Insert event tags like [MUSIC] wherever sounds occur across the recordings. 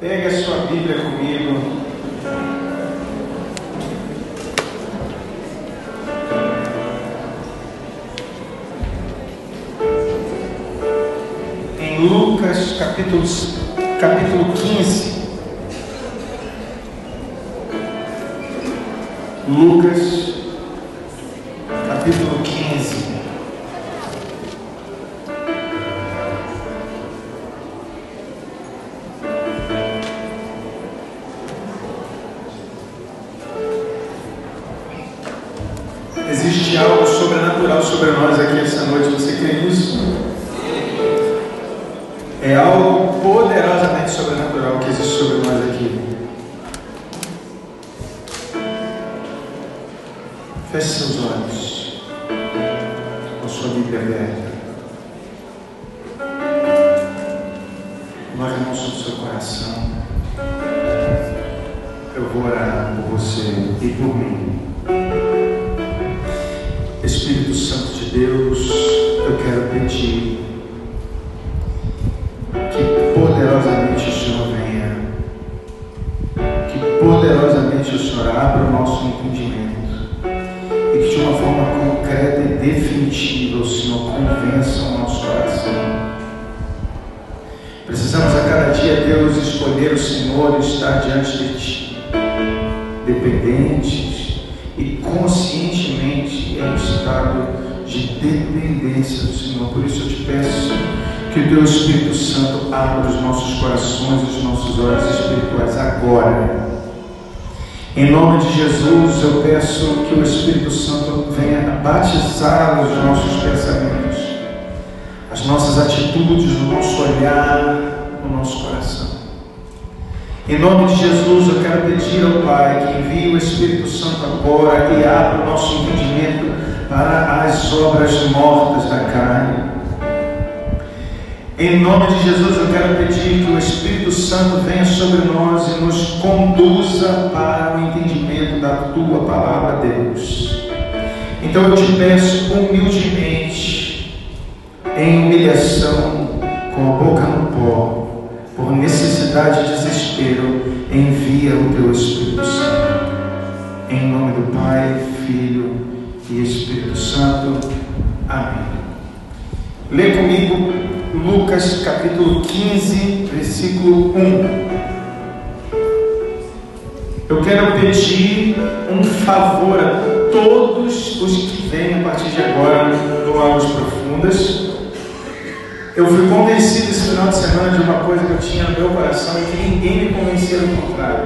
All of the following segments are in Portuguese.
Pegue a sua Bíblia comigo. Em Lucas capítulo, capítulo 15. Lucas Irmãos no seu coração. Eu vou orar por você e por mim. Espírito Santo de Deus, eu quero pedir que poderosamente o Senhor venha, que poderosamente o Senhor abra o nosso entendimento Precisamos a cada dia, Deus, escolher o Senhor e estar diante de Ti, dependentes e conscientemente em estado de dependência do Senhor. Por isso eu te peço que o Teu Espírito Santo abra os nossos corações os nossos olhos espirituais agora. Em nome de Jesus, eu peço que o Espírito Santo venha batizar os nossos pensamentos, as nossas atitudes, o nosso olhar, o nosso coração. Em nome de Jesus, eu quero pedir ao Pai que envie o Espírito Santo agora e abra o nosso entendimento para as obras mortas da carne. Em nome de Jesus, eu quero pedir que o Espírito Santo venha sobre nós e nos conduza para o entendimento da tua palavra, Deus. Então eu te peço humildemente, em humilhação, com a boca no pó, por necessidade e desespero, envia o teu Espírito Santo. Em nome do Pai, Filho e Espírito Santo. Amém. Lê comigo Lucas capítulo 15, versículo 1. Eu quero pedir um favor a todos os que vêm a partir de agora do Águas Profundas. Eu fui convencido esse final de semana de uma coisa que eu tinha no meu coração e que ninguém me convencia do contrário.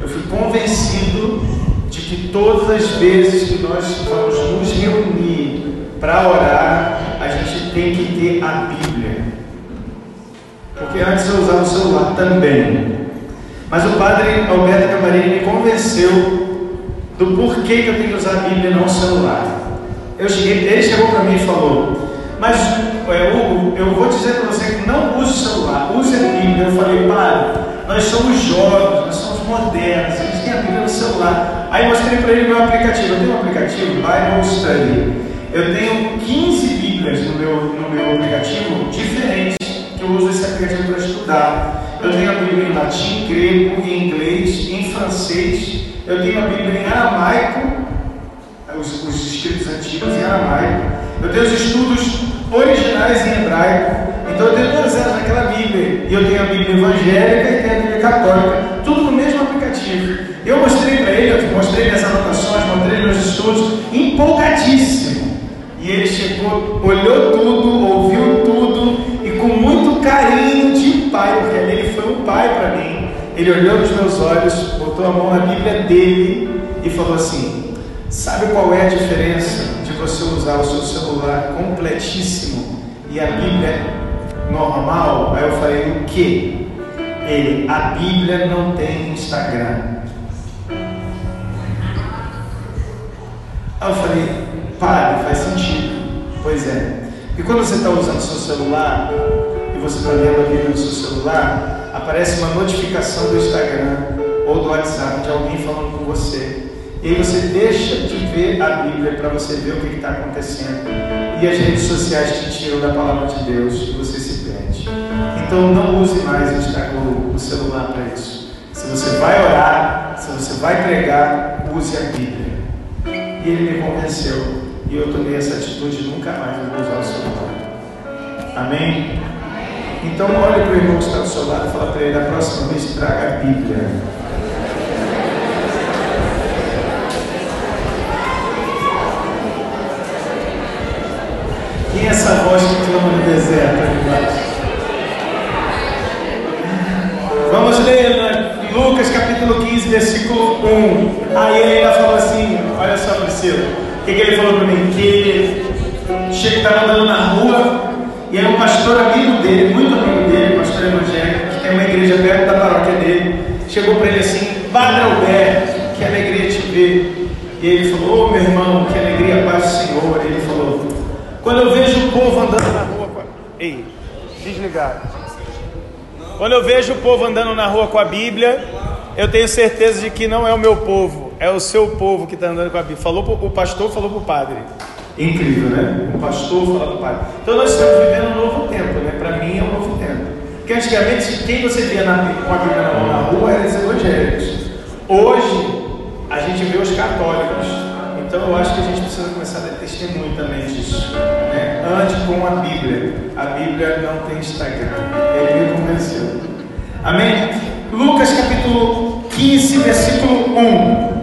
Eu fui convencido de que todas as vezes que nós vamos nos reunir para orar, a gente tem que ter a Bíblia. Porque antes eu usava o celular também. Mas o padre Alberto Camarini me convenceu do porquê que eu tenho que usar a Bíblia e não o celular. Eu cheguei, ele chegou para mim e falou: Mas, é, Hugo, eu vou dizer para você que não use celular, use a Bíblia. Eu falei: Padre, nós somos jovens, nós somos modernos, a gente tem a Bíblia no celular. Aí mostrei para ele meu aplicativo. Eu tenho um aplicativo, Bible Study. Eu tenho 15 Bíblias no meu, no meu aplicativo diferentes, que eu uso esse aplicativo para estudar. Eu tenho a Bíblia em latim, grego, em inglês, em francês. Eu tenho a Bíblia em aramaico, os, os escritos antigos em aramaico. Eu tenho os estudos originais em hebraico. Então eu tenho todas elas naquela Bíblia. E eu tenho a Bíblia evangélica e tenho a Bíblia católica. Tudo no mesmo aplicativo. Eu mostrei para ele, mostrei minhas anotações, mostrei meus estudos, empolgadíssimo. E ele chegou, olhou tudo, ouviu tudo e com muito carinho de pai, porque ele foi um pai para mim. Ele olhou nos meus olhos, botou a mão na Bíblia dele e falou assim: Sabe qual é a diferença você usar o seu celular completíssimo e a Bíblia normal? Aí eu falei: O que? Ele, a Bíblia não tem Instagram. Aí eu falei: Padre, faz sentido. Pois é. E quando você está usando seu celular e você está lendo a Bíblia no seu celular, aparece uma notificação do Instagram ou do WhatsApp de alguém falando com você. E aí você deixa de ver a Bíblia para você ver o que está acontecendo. E as redes sociais te tiram da palavra de Deus e você se perde. Então não use mais o Instagram, o celular para isso. Se você vai orar, se você vai pregar, use a Bíblia. E ele me convenceu. E eu tomei essa atitude de nunca mais vou usar o celular. Amém? Então olhe para o irmão que está do seu lado e fala para ele, da próxima vez traga a Bíblia. Quem é essa voz que clama no deserto? Vamos ler né? Lucas capítulo 15, versículo 1. Aí ele ainda falou assim: Olha só, Priscila, o que, que ele falou para mim? Que ele estava andando na rua e aí um pastor amigo dele, muito amigo dele, pastor evangélico, que tem uma igreja perto da paróquia dele, chegou para ele assim: Padre Alberto, que alegria te ver. E ele falou: Ô oh, meu irmão, que alegria, paz do Senhor. Ele Quando eu vejo o povo andando na rua. Ei, desligado. Quando eu vejo o povo andando na rua com a Bíblia, eu tenho certeza de que não é o meu povo, é o seu povo que está andando com a Bíblia. Falou pro, o pastor falou para o padre. Incrível, né? O pastor falou para o padre. Então nós estamos vivendo um novo tempo, né? Para mim é um novo tempo. Porque antigamente quem você via na, com a Bíblia na rua eram os evangélicos. Hoje eu acho que a gente precisa começar a dar testemunho também disso. Né? Ande com a Bíblia. A Bíblia não tem Instagram. Ele me convenceu. Amém? Lucas capítulo 15, versículo 1.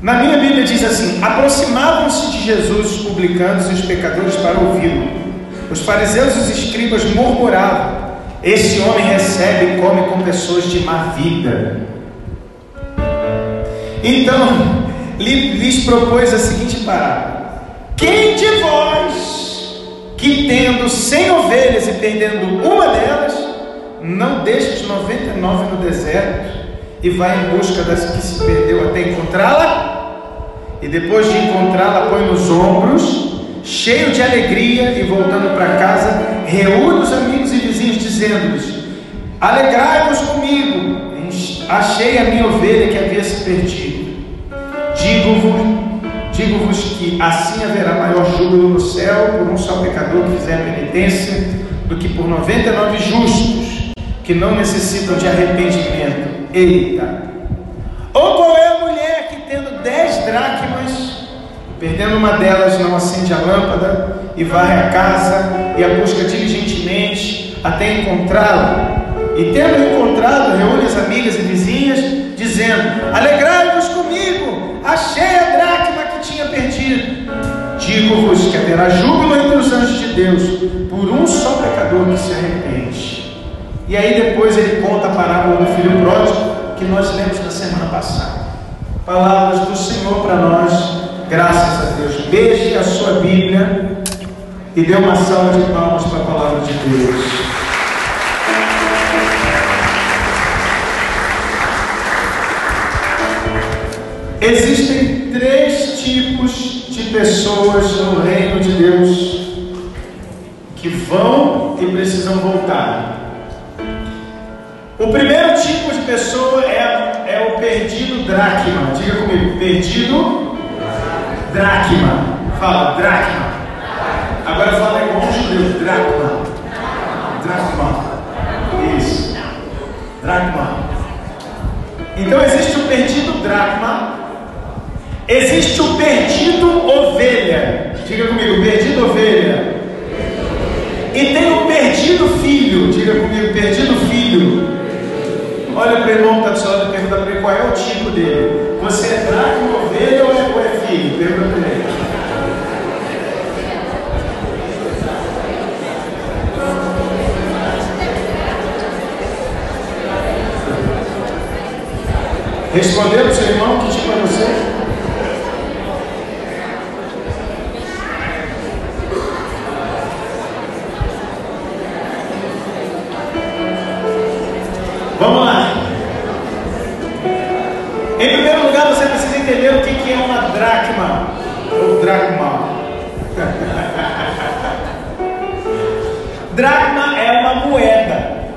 Na minha Bíblia diz assim: Aproximavam-se de Jesus os publicanos e os pecadores para ouvi-lo. Os fariseus e os escribas murmuravam: Esse homem recebe e come com pessoas de má vida. Então, lhes propôs a seguinte parábola: Quem de vós, que tendo cem ovelhas e perdendo uma delas, não deixa os 99 no deserto e vai em busca das que se perdeu até encontrá-la? E depois de encontrá-la, põe nos ombros, cheio de alegria, e voltando para casa, reúne os amigos e vizinhos, dizendo-lhes: Alegrai-vos comigo, achei a minha ovelha que havia se perdido. Digo-vos digo que assim haverá maior júbilo no céu por um só pecador que fizer penitência do que por 99 justos que não necessitam de arrependimento. Eita! Ou qual é a mulher que tendo dez dracmas, perdendo uma delas, não acende a lâmpada e varre a casa e a busca diligentemente até encontrá-la? E tendo encontrado, reúne as amigas e vizinhas, dizendo: Alegrai-vos comigo, achei a dracma que tinha perdido. Digo-vos que haverá júbilo entre os anjos de Deus por um só pecador que se arrepende. E aí depois ele conta a parábola do filho pródigo que nós lemos na semana passada. Palavras do Senhor para nós, graças a Deus. Beije a sua Bíblia e dê uma salva de palmas para a palavra de Deus. Existem três tipos de pessoas no reino de Deus que vão e precisam voltar. O primeiro tipo de pessoa é, é o perdido dracma. Diga comigo, perdido dracma. Fala, dracma. Agora fala igual um judeu, dracma. Dracma. Isso. Dracma. Então existe o perdido dracma Existe o perdido ovelha. Diga comigo, perdido ovelha. E tem o perdido filho. Diga comigo, perdido filho. Olha para o irmão que está do seu e pergunta para ele qual é o tipo dele. Você é dracma, ovelha ou é, é filho? Pergunta para ele. Respondeu para o seu irmão que Vamos lá. Em primeiro lugar, você precisa entender o que é uma dracma. Ou dracma. [LAUGHS] dracma é uma moeda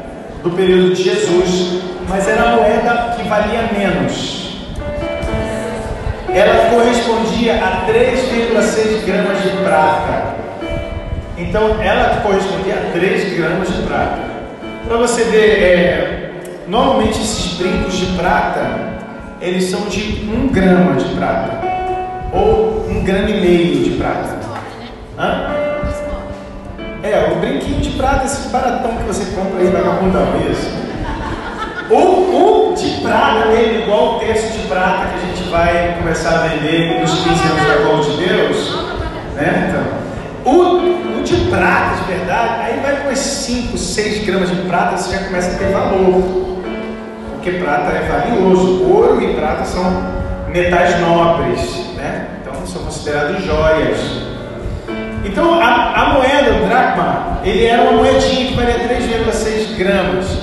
do período de Jesus, mas era a moeda que valia menos. Ela correspondia a 3,6 gramas de prata. Então ela correspondia a 3 gramas de prata. Para você ver, é, normalmente esses brincos de prata, eles são de 1 grama de prata. Ou 1 grama e meio de prata. Hã? É, o brinquinho de prata, esse baratão que você compra aí vagabundão, isso. O, o de prata mesmo, igual o terço de prata que a gente vai começar a vender nos 15 anos da Glória de Deus. Né? Então, o, o de prata de verdade, aí vai com 5, 6 gramas de prata, você já começa a ter valor. Porque prata é valioso. Ouro e prata são metais nobres, né? Então são considerados joias. Então a, a moeda, o dracma, ele era uma moedinha que valia 3,6 gramas.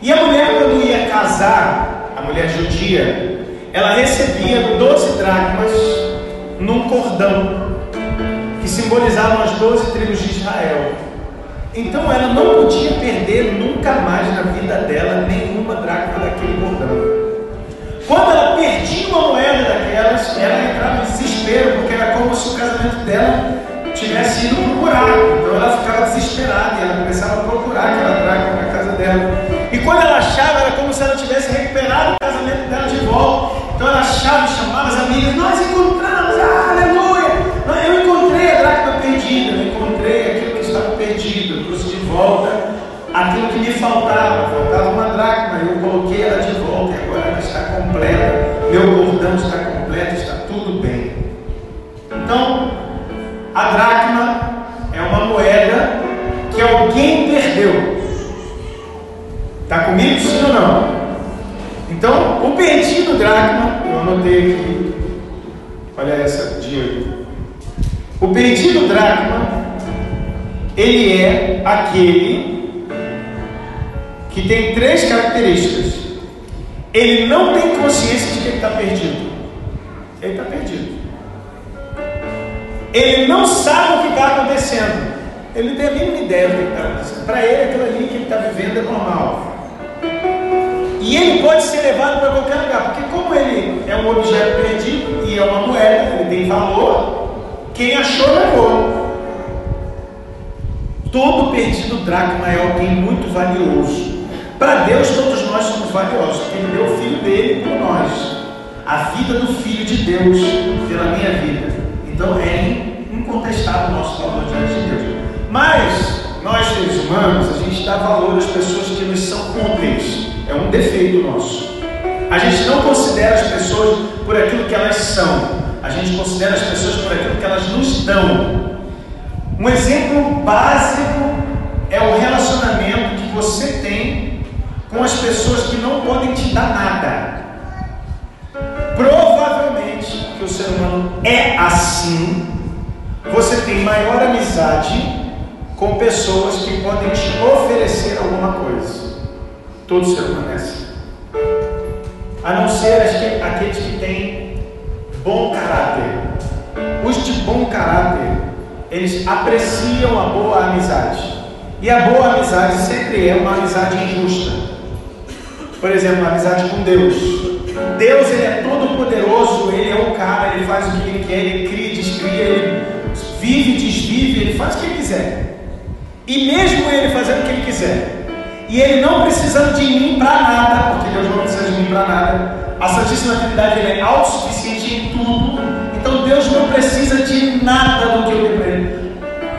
E a mulher, quando ia casar, a mulher judia, ela recebia 12 dracmas num cordão, que simbolizavam as 12 tribos de Israel. Então ela não podia perder nunca mais na vida dela nenhuma dracma daquele cordão. Quando ela perdia uma moeda daquelas, ela entrava em desespero, porque era como se o casamento dela tivesse ido procurar. Então ela ficava desesperada e ela começava a procurar aquela dracma na casa dela. E quando ela achava, era como se ela tivesse recuperado o casamento dela de volta. Então ela achava chamava as amigas: Nós encontramos, me faltava. Faltava uma dracma, eu coloquei ela de volta e agora ela está completa. Meu cordão está completo, está tudo bem. Então, a dracma é uma moeda que alguém perdeu. Está comigo sim ou não? Então, o perdido dracma, eu anotei aqui, olha essa dia. O perdido dracma, ele é aquele que tem três características. Ele não tem consciência de que ele está perdido. Ele está perdido. Ele não sabe o que está acontecendo. Ele não tem a mínima ideia do que está acontecendo. Para ele, aquilo ali que ele está vivendo é normal. E ele pode ser levado para qualquer lugar, porque como ele é um objeto perdido e é uma moeda, ele tem valor, quem achou levou. Todo perdido dracma é alguém muito valioso. Para Deus todos nós somos valiosos, Ele deu o Filho dele por nós. A vida do Filho de Deus pela minha vida. Então é incontestável o nosso valor diante de Deus. Mas nós seres humanos, a gente dá valor às pessoas que nos são úteis. É um defeito nosso. A gente não considera as pessoas por aquilo que elas são. A gente considera as pessoas por aquilo que elas nos dão. Um exemplo básico é o relacionamento que você tem com as pessoas que não podem te dar nada. Provavelmente, que o ser humano é assim, você tem maior amizade com pessoas que podem te oferecer alguma coisa. Todo ser humano é assim. A não ser aqueles que têm bom caráter. Os de bom caráter, eles apreciam a boa amizade. E a boa amizade sempre é uma amizade injusta. Por exemplo, a amizade com Deus. Deus ele é todo poderoso, ele é o cara, ele faz o que ele quer, ele cria, descria, ele vive, desvive, ele faz o que ele quiser. E mesmo ele fazendo o que ele quiser, e ele não precisando de mim para nada, porque Deus não precisa de mim para nada. A Santíssima Trindade ele é autossuficiente em tudo. Então Deus não precisa de nada do que eu dei para ele.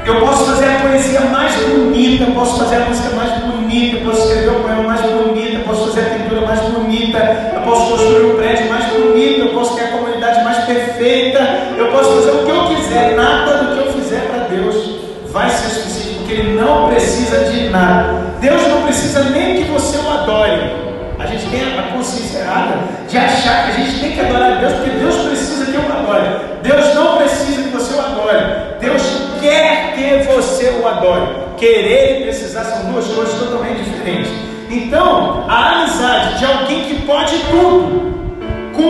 Eu posso fazer a poesia mais bonita, posso fazer a música mais bonita, posso escrever o poema mais bonita, posso fazer a pintura mais bonita, eu posso construir o prédio mais bonito, eu posso ter a comunidade mais perfeita, eu posso fazer o que eu quiser, nada do que eu fizer para Deus vai ser suficiente, porque Ele não precisa de nada. Deus não precisa nem que você o adore. A gente tem a consciência errada de achar que a gente tem que adorar a Deus, porque Deus precisa que eu adore. Deus não precisa que você o adore. Deus quer que você o adore. Querer e precisar são duas coisas totalmente diferentes. Então, a amizade de alguém que pode tudo,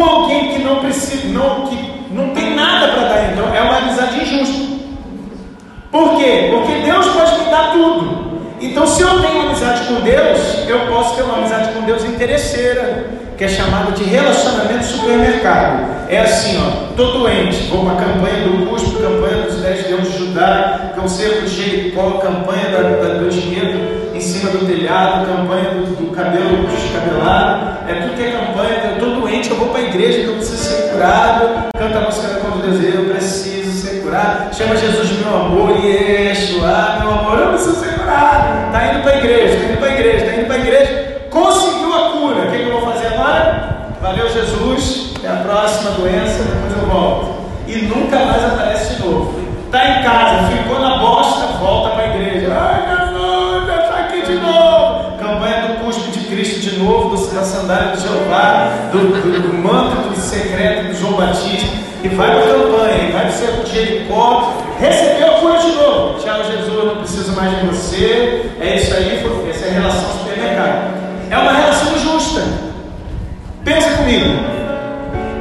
alguém que não precisa, não, que não tem nada para dar, então é uma amizade injusta. Por quê? Porque Deus pode me dar tudo. Então, se eu tenho amizade com Deus, eu posso ter uma amizade com Deus interesseira, que é chamada de relacionamento supermercado. É assim, ó, tô doente, vou para a campanha do CUSP, campanha dos 10 leões de Judá, o cerco de Jericó, campanha da, da, do dinheiro em cima do telhado, campanha do, do cabelo descabelado, é tudo que é campanha, eu estou doente, eu vou para a igreja, que eu preciso ser curado, canta a música da Conta de Deus, eu preciso ser curado, chama Jesus meu amor, Yeshua, meu amor, eu preciso ser curado, está indo para a igreja, está indo para a igreja, está indo para a igreja, conseguiu a cura, o que, que eu vou fazer agora? Valeu Jesus, é a próxima doença, depois eu volto. E nunca mais aparece de novo. Está em casa, ficou na bosta, volta para a igreja. Ai, Jesus, já está aqui de novo. Campanha do cuspe de Cristo de novo, do, da sandália de Jeová, do, do, do manto do secreto do João Batista. E vai para a campanha, vai para o Jericó, recebeu a cura de novo. Tchau, Jesus, não preciso mais de você. É isso aí, essa é a relação supermercado. É uma relação justa. Pensa comigo.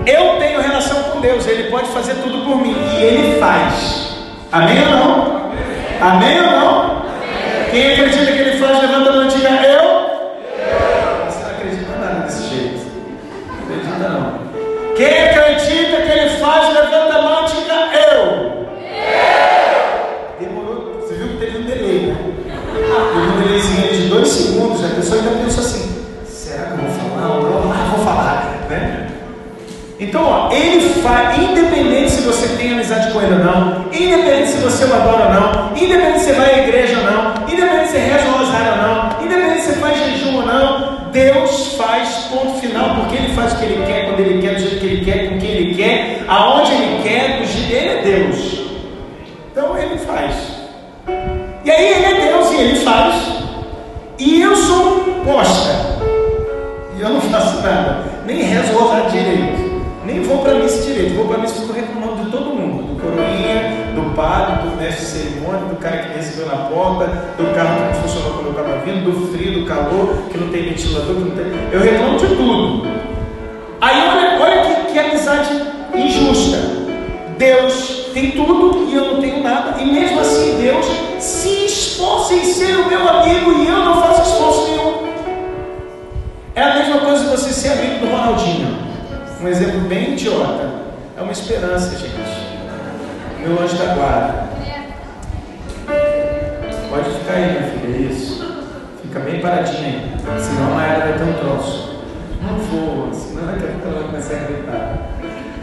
Eu tenho relação com Deus, Ele pode fazer tudo por mim e Ele faz. Amém ou não? Amém ou não? Quem acredita que Ele faz, levanta a mão e diga adora não, independente se você vai à igreja não, independente se você reza o rosário não, independente se você faz jejum ou não, Deus faz ponto final, porque ele faz o que ele quer, quando ele quer, do jeito que ele quer, na porta, do carro que não funcionou quando eu estava vindo, do frio, do calor, que não tem ventilador, que não tem. Eu reclamo de tudo. Aí olha, olha que, que amizade injusta. Deus tem tudo e eu não tenho nada, e mesmo assim Deus se esforça em ser o meu amigo e eu não faço esforço nenhum. É a mesma coisa que você ser amigo do Ronaldinho. Um exemplo bem idiota. É uma esperança, gente. Meu anjo da guarda. Pode ficar aí, minha filha. Isso. Fica bem paradinha aí. Senão a Maera vai ter um troço. Não voa, senão daqui a pouco ela vai começar a gritar.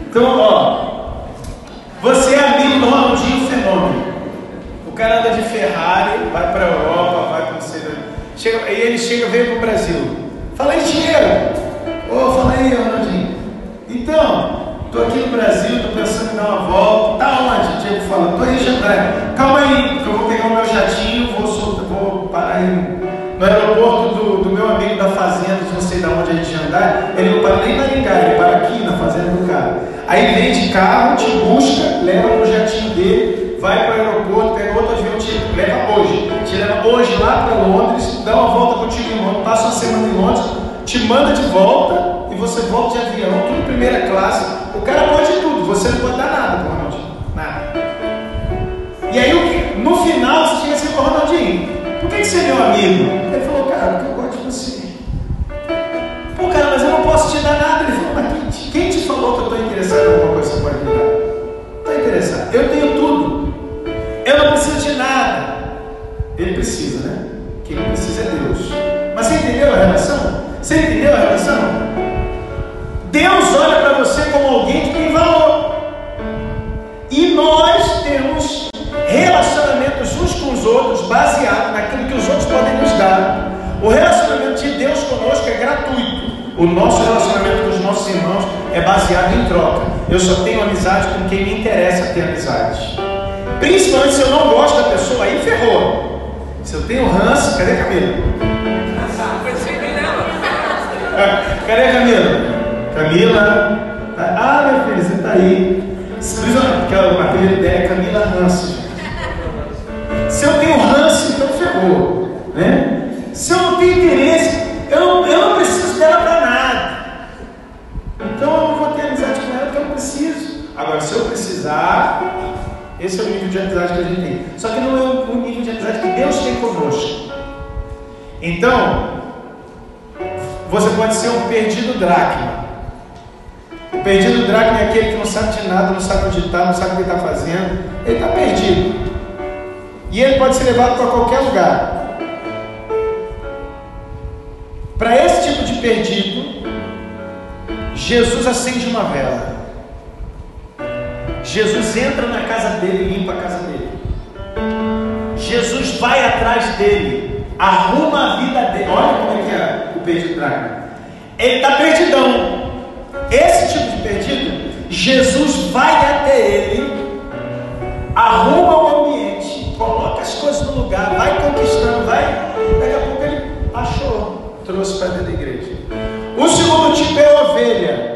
Então, ó. Você é amigo do Ronaldinho Fenômeno. O cara anda de Ferrari, vai para a Europa, vai para o chega, E ele chega, veio para o Brasil. Fala aí, dinheiro. Ô, oh, fala aí, Ronaldinho. Então, estou aqui no Brasil, estou pensando em dar uma volta. Tá onde? Diego fala, estou em Jandré. Calma aí, que eu vou pegar o meu jatinho, vou, soltar, vou parar aí no aeroporto do, do, meu amigo da fazenda, não sei de onde a gente andar, ele não para nem na Maringá, ele para aqui na fazenda do cara. Aí vem de carro, te busca, leva o jatinho dele, vai para o aeroporto, pega outro avião, te leva hoje. Te leva hoje lá para Londres, dá uma volta contigo em Londres, passa uma semana em Londres, te manda de volta você volta de avião, tudo primeira classe. O cara pode tudo, você não pode dar nada Ronaldinho. E aí, no final, você chega assim para o Ronaldinho: por que, que você é meu amigo? Ele falou: cara, porque eu gosto de você. Pô, cara, mas eu não posso te dar nada. Ele falou: mas quem te falou que eu estou interessado em alguma coisa que você pode me dar? Estou interessado. Eu tenho tudo. Eu não preciso de nada. Ele precisa, né? Quem precisa é Deus. Mas você entendeu a relação? Você entendeu a relação? Deus olha para você como alguém baseado naquilo que os outros podem nos dar. O relacionamento de Deus conosco é gratuito. O nosso relacionamento com os nossos irmãos é baseado em troca. Eu só tenho amizade com quem me interessa ter amizade. Principalmente se eu não gosto da pessoa, aí ferrou. Se eu tenho ranço, cadê a Camila? [LAUGHS] Cadê a Camila? Camila. Ah, minha filha, você está aí. Porque a primeira ideia é Camila Ranço. Esse é o nível de amizade que a gente tem. Só que não é o nível de amizade que Deus tem conosco. Então, você pode ser um perdido dracma. O perdido dracma é aquele que não sabe de nada, não sabe onde está, não sabe o que está fazendo. Ele está perdido. E ele pode ser levado para qualquer lugar. Para esse tipo de perdido, Jesus acende uma vela. Jesus entra na casa dele e limpa a casa dele. Jesus vai atrás dele, arruma a vida dele. Olha como é que é o perdido traga. Ele está perdidão. Esse tipo de perdido, Jesus vai até ele, arruma o ambiente, coloca as coisas no lugar, vai conquistando, vai. Daqui a pouco ele achou, trouxe para dentro da igreja. O segundo tipo é a ovelha.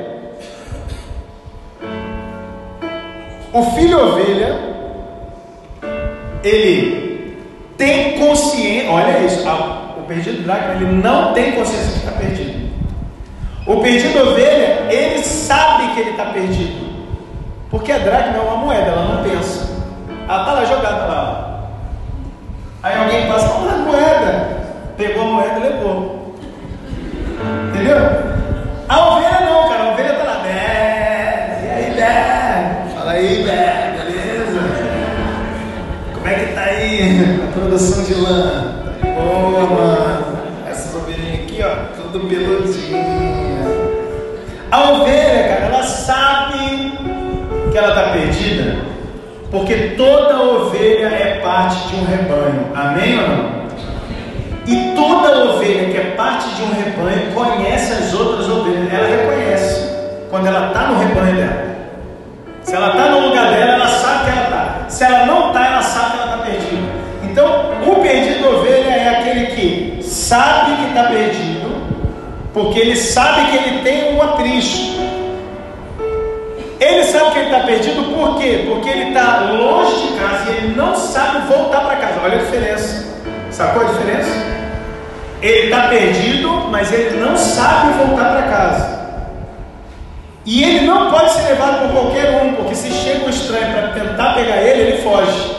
O filho ovelha, ele tem consciência, olha isso, o perdido dracma, ele não tem consciência de estar perdido. O perdido ovelha, ele sabe que ele está perdido. Porque a dracma é uma moeda, ela não pensa. Ela está lá jogada lá. Aí alguém passa, com a moeda. Pegou a moeda e levou. Entendeu? A ovelha não, cara. A ovelha está lá. Bé, e aí, Bé? Fala aí, Bé, beleza? Como é que tá a produção de lã? Tá boa, mano. Essas ovelhinhas aqui, ó, tudo peludinho. A ovelha, cara, ela sabe que ela está perdida, porque toda ovelha é parte de um rebanho. Amém ou não? E toda ovelha que é parte de um rebanho conhece as outras ovelhas. Ela reconhece quando ela está no rebanho dela. Se ela está no lugar dela, ela sabe que ela está. Se ela não está, ela está perdido porque ele sabe que ele tem um aprisco. Ele sabe que ele está perdido por quê? Porque ele está longe de casa e ele não sabe voltar para casa. Olha a diferença. Sacou a diferença? Ele está perdido, mas ele não sabe voltar para casa. E ele não pode ser levado por qualquer um, porque se chega um estranho para tentar pegar ele, ele foge.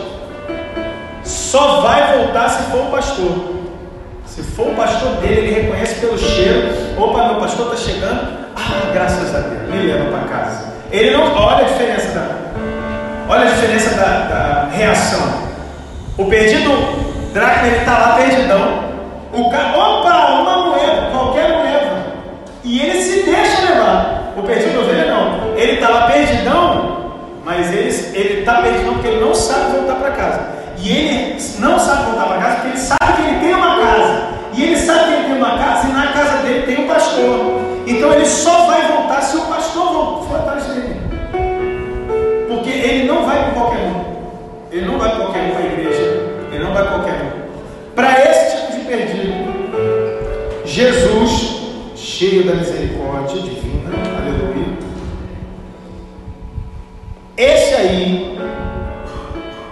Só vai voltar se for o pastor. Se for o pastor dele, ele reconhece pelo cheiro. Opa, meu pastor está chegando. Ah, graças a Deus, me leva para casa. Ele não. Olha a diferença da. Olha a diferença da, da reação. O perdido Dracma, ele está lá perdidão. O cara, opa, uma moeda, qualquer moeda. E ele se deixa levar. O perdido ovelha não. Ele está lá perdidão, mas ele está perdidão porque ele não sabe voltar para casa. E ele não sabe voltar para casa porque ele sabe que ele tem uma. E ele sabe que ele tem uma casa e na casa dele tem um pastor. Então ele só vai voltar se o pastor for atrás dele. Porque ele não vai com qualquer um. Ele não vai com qualquer um para a igreja. Ele não vai com qualquer um. Para esse tipo de perdido, Jesus, cheio da misericórdia divina, aleluia. Esse aí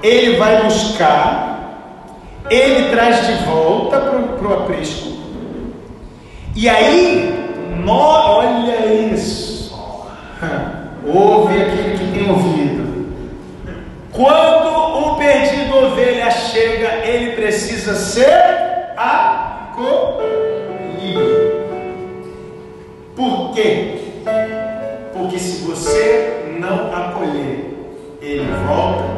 ele vai buscar, ele traz de volta para o aprisco. E aí, olha isso, [LAUGHS] ouve aquele que tem ouvido. Quando o perdido ovelha chega, ele precisa ser acolhido. Por quê? Porque se você não acolher, ele volta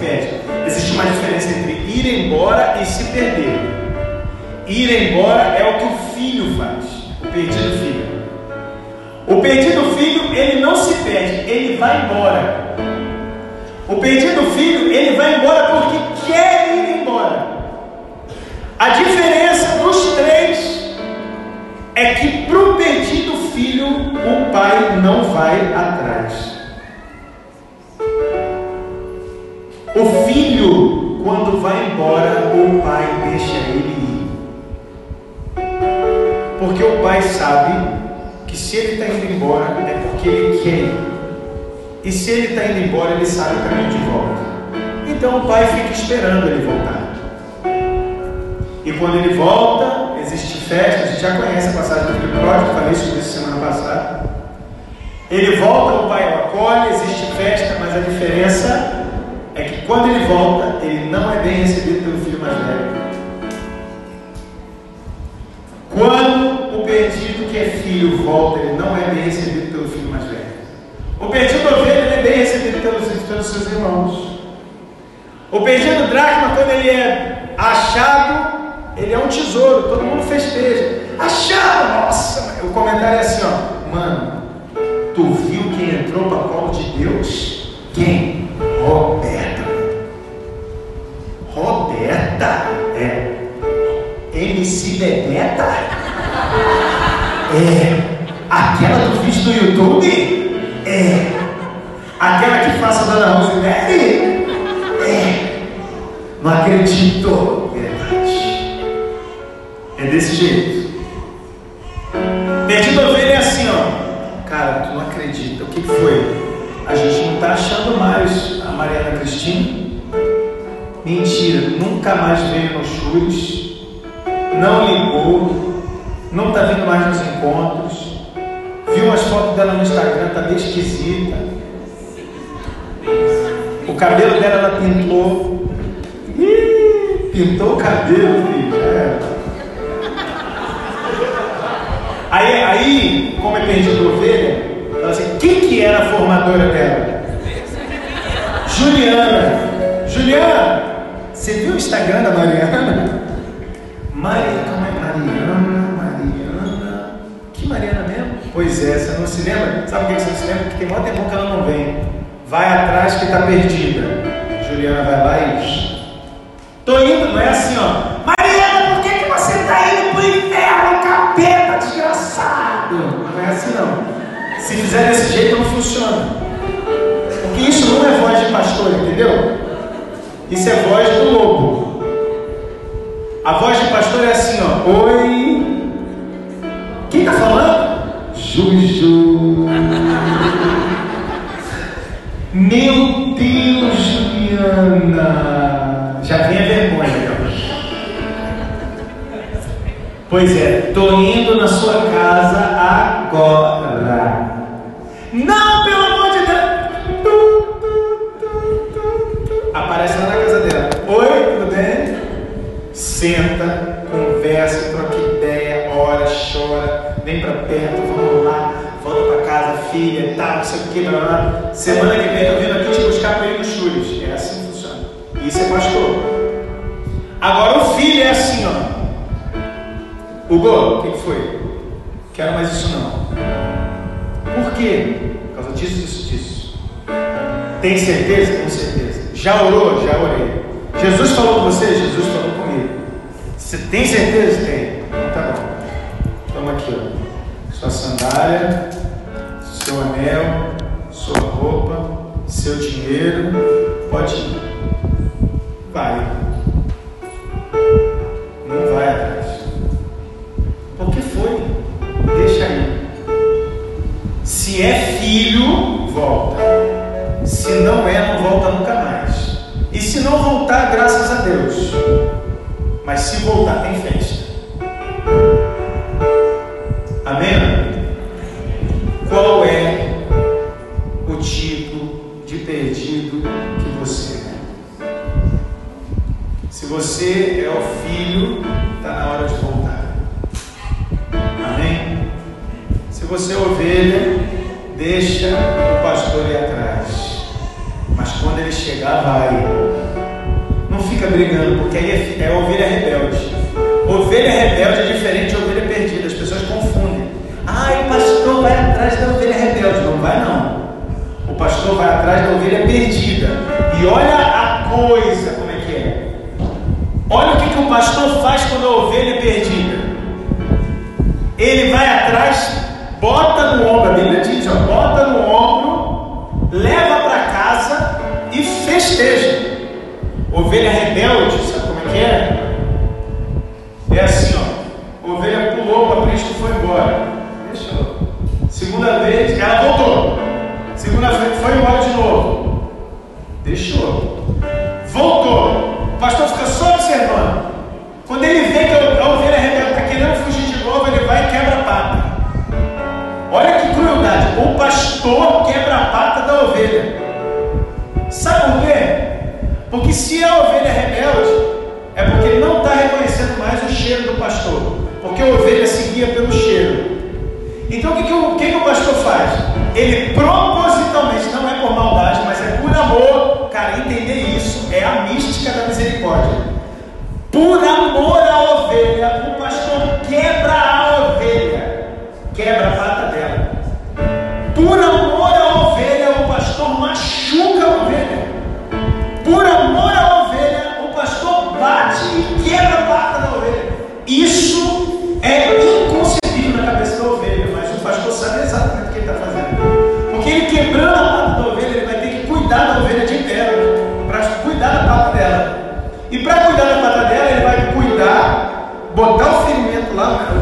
perde. Existe uma diferença entre ir embora e se perder. Ir embora é o que o filho faz, o perdido filho. O perdido filho, ele não se perde, ele vai embora. O perdido filho, ele vai embora porque quer ir embora. A diferença dos três é que para o perdido filho, o pai não vai atrás. Filho, quando vai embora, o pai deixa ele ir. Porque o pai sabe que se ele está indo embora é porque ele quer. E se ele está indo embora, ele sabe o caminho de volta. Então o pai fica esperando ele voltar. E quando ele volta, existe festa. A gente já conhece a passagem do filho pródigo, falei sobre isso semana passada. Ele volta, o pai o acolhe, existe festa, mas a diferença é que quando ele volta, ele não é bem recebido pelo filho mais velho. Quando o perdido que é filho volta, ele não é bem recebido pelo filho mais velho. O perdido ovelha é bem recebido pelo, pelo dos seus irmãos. O perdido dracma, quando ele é achado, ele é um tesouro, todo mundo festeja. Achado, nossa! O comentário é assim, ó, mano, tu viu quem entrou para colo de Deus? Quem? Roberta. Roberta? É. MC Bebeta? É. Aquela do vídeo do YouTube? É. Aquela que faça a Dona Rosemary? É. Não acredito. Verdade. É desse jeito. Perdido ovelha é assim, ó. Cara, tu não acredita. O que foi? A gente não está achando mais a Mariana Cristina. Mentira, nunca mais veio nos chures, não ligou, não está vindo mais nos encontros. Viu umas fotos dela no Instagram, está bem esquisita. O cabelo dela ela pintou. Ih, pintou o cabelo, filho. É. Aí, aí, como é perdido ovelha, ela assim, quem que era a formadora dela? Juliana. Juliana, você viu o Instagram da Mariana? Maria, calma aí, Mariana, Mariana. Que Mariana mesmo? Pois é, você não se lembra? Sabe por que você não se lembra? Porque tem muito tempo que ela não vem. Vai atrás que está perdida. Juliana vai lá e. Tô indo, não é assim, ó. Mariana, por que, que você está indo pro inferno, capeta, desgraçado? Não é assim não. Se fizer desse jeito, não funciona. Porque isso não é voz de pastor, entendeu? Isso é voz do lobo. A voz de pastor é assim, ó. Oi. Quem está falando? Juju. Meu Deus, Juliana. Já vem a vergonha. Pois é, tô indo na sua casa agora. Não, Senta, conversa, troca ideia, ora, chora, vem para perto, vamos lá, volta para casa, filha, tá, não sei o que, blá, blá. Semana que vem eu vindo aqui te buscar para ir no Chures. É assim que funciona. Isso é pastor. Agora o filho é assim, ó. Hugo, o que, que foi? Quero mais isso não. Por quê? Por causa disso, disso, disso. Tem certeza? Tenho certeza. Já orou? Já orei. Jesus falou com você? Jesus falou. Você tem certeza? Tem. Então tá bom. Toma aqui, ó. Sua sandália, seu anel, sua roupa, seu dinheiro. Pode ir. Vai. Não vai atrás. Por que foi? Deixa aí. Se é filho, volta. Se não é, não volta nunca mais. E se não voltar, graças a Deus. Mas se voltar, tem festa. Amém? Qual é o tipo de perdido que você é? Se você é o filho, está na hora de voltar. Amém? Se você é ovelha, deixa o pastor ir atrás. Mas quando ele chegar, vai. Não fica brigando, porque aí é, é ovelha Então o que, que, o, que, que o pastor faz? Ele propositalmente, não é por maldade, mas é por amor, característica da misericórdia. Por amor à ovelha, o pastor quebra a ovelha, quebra a pata dela. Por amor à ovelha, o pastor machuca a ovelha. Por amor à ovelha, o pastor bate e quebra a pata da ovelha. Isso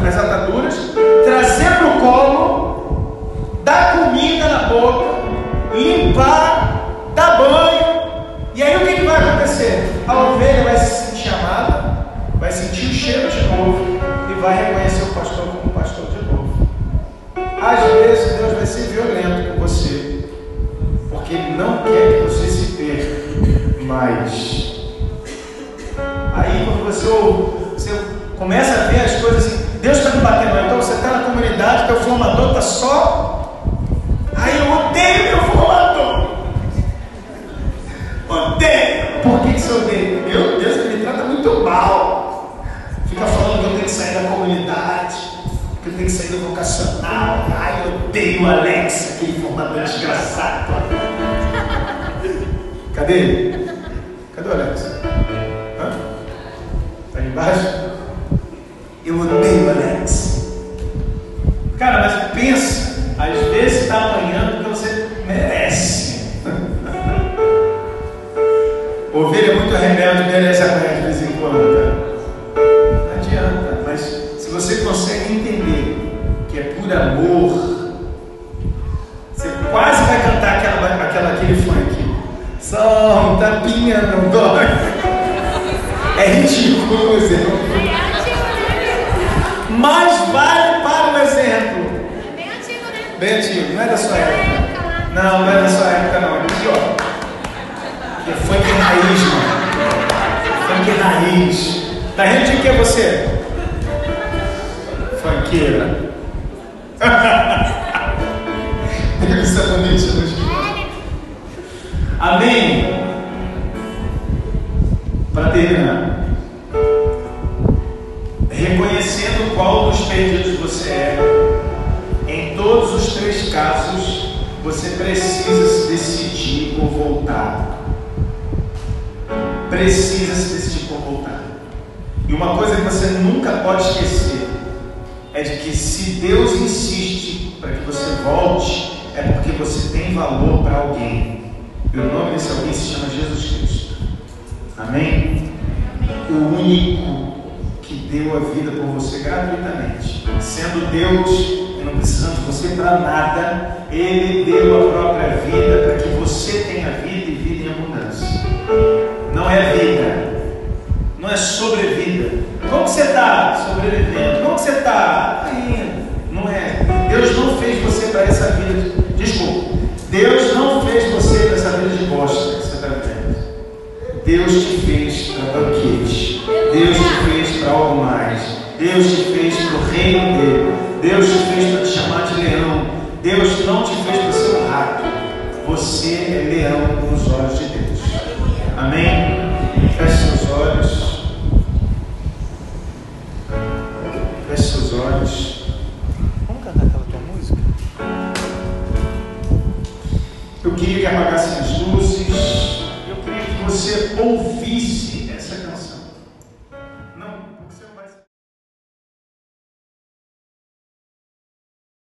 nas ataduras, trazer para o colo, dar comida na boca, limpar, dar banho. E aí o que, que vai acontecer? A ovelha vai se sentir amada, vai sentir o cheiro de novo e vai reconhecer o pastor como pastor de novo. Às vezes Deus vai ser violento com você, porque Ele não quer que você se perca, mas Aí quando você, você começa a ver as coisas assim, Deus está me batendo, então você está na comunidade, teu formador está só. Aí eu odeio meu formador. Odeio. Por que, você odeia? Meu Deus, ele me trata muito mal. Fica falando que eu tenho que sair da comunidade, que eu tenho que sair do vocacional. Ai, eu odeio o Alex, aquele formador desgraçado. Cadê ele? Cadê o Alex? embaixo. Eu odeio muito merece apanhar de vez em quando, cara. Não adianta, mas se você consegue entender que é por amor, você quase vai cantar aquela, aquela, aquele funk. Só um tapinha não dói. É ridículo o exemplo. Mas vale para o exemplo. Bem antigo, não é da sua época. Não, não é da sua época não. É ó. Que é funk raiz, mano. Funk raiz. Tá rindo de que você? Funkeira. Deus é bonito, Amém? Para terminar, reconhecendo qual dos perdidos você é, em todos os três casos, você precisa se decidir por voltar. Precisa se decidir por voltar. E uma coisa que você nunca pode esquecer é de que se Deus insiste para que você volte, é porque você tem valor para alguém. E o nome desse alguém se chama Jesus Cristo. Amém? O único que deu a vida por você gratuitamente, sendo Deus e não precisando de você para nada, Ele deu a própria vida para que você tenha vida e vida em abundância. Não é vida, não é sobrevida. Como você está sobrevivendo? Como você está indo? Não é. Deus não fez você para essa vida. Desculpa. Deus não fez você para essa vida de bosta. Deus te fez para banquete. Deus te fez para algo mais. Deus te fez para o reino dele. Deus te fez para te chamar de leão. Deus não te fez para ser um rato. Você é leão nos olhos de. Amém? Feche seus olhos. Feche seus olhos. Vamos cantar aquela tua música? Eu queria que apagasse as luzes você ouvisse